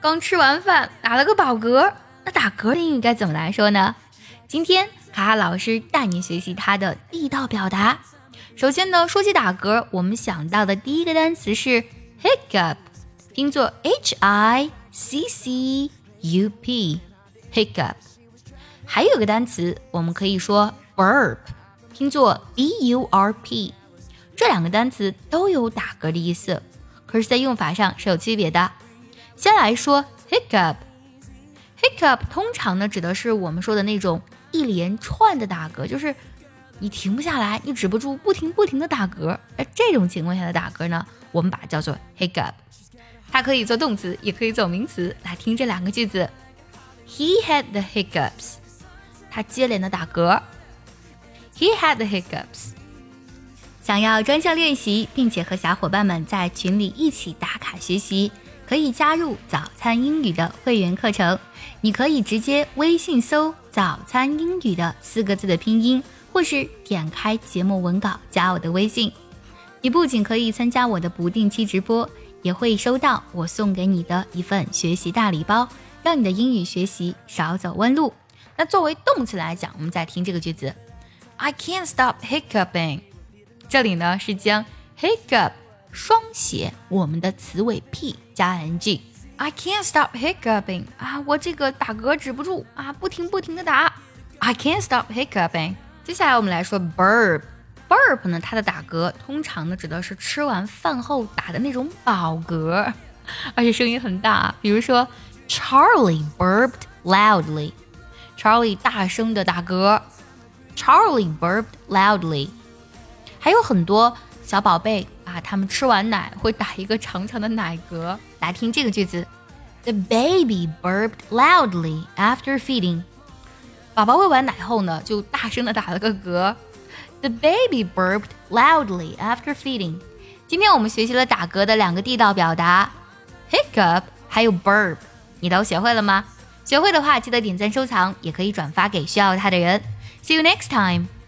刚吃完饭，打了个饱嗝。那打嗝的英语该怎么来说呢？今天卡卡老师带你学习它的地道表达。首先呢，说起打嗝，我们想到的第一个单词是 hiccup，拼作 h i c c u p，hiccup。还有个单词，我们可以说 burp，拼作 b u r p。这两个单词都有打嗝的意思，可是，在用法上是有区别的。先来说 hiccup，hiccup 通常呢指的是我们说的那种一连串的打嗝，就是你停不下来，你止不住，不停不停的打嗝。而这种情况下的打嗝呢，我们把它叫做 hiccup。它可以做动词，也可以做名词。来听这两个句子：He had the hiccups。他接连的打嗝。He had the hiccups。想要专项练习，并且和小伙伴们在群里一起打卡学习，可以加入早餐英语的会员课程。你可以直接微信搜“早餐英语”的四个字的拼音，或是点开节目文稿加我的微信。你不仅可以参加我的不定期直播，也会收到我送给你的一份学习大礼包，让你的英语学习少走弯路。那作为动词来讲，我们再听这个句子：I can't stop hiccuping。这里呢是将 hiccup 双写我们的词尾 p 加 ng，I can't stop hiccuping 啊，我这个打嗝止不住啊，不停不停的打。I can't stop hiccuping。接下来我们来说 burp。burp 呢，它的打嗝通常呢指的是吃完饭后打的那种饱嗝，而且声音很大。比如说 Charlie burped loudly。Charlie 大声的打嗝。Charlie burped loudly。还有很多小宝贝啊，他们吃完奶会打一个长长的奶嗝。来听这个句子：The baby burped loudly after feeding。宝宝喂完奶后呢，就大声的打了个嗝。The baby burped loudly after feeding。今天我们学习了打嗝的两个地道表达：hiccup 还有 burp。你都学会了吗？学会的话，记得点赞收藏，也可以转发给需要它的人。See you next time。拜拜。